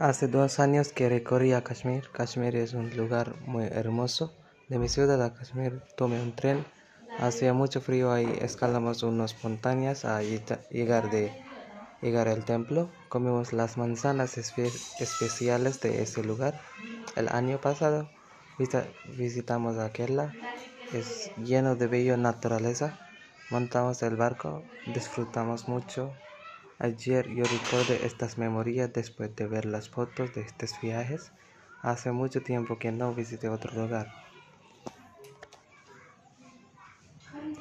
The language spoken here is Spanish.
Hace dos años que recorrí a Kashmir. Kashmir es un lugar muy hermoso. De mi ciudad a Kashmir tomé un tren. Hacía mucho frío ahí, escalamos unas montañas a llegar, de, llegar al templo. Comimos las manzanas especiales de ese lugar. El año pasado visitamos a Kerala. Es lleno de bella naturaleza. Montamos el barco, disfrutamos mucho. Ayer yo recordé estas memorias después de ver las fotos de estos viajes. Hace mucho tiempo que no visité otro lugar.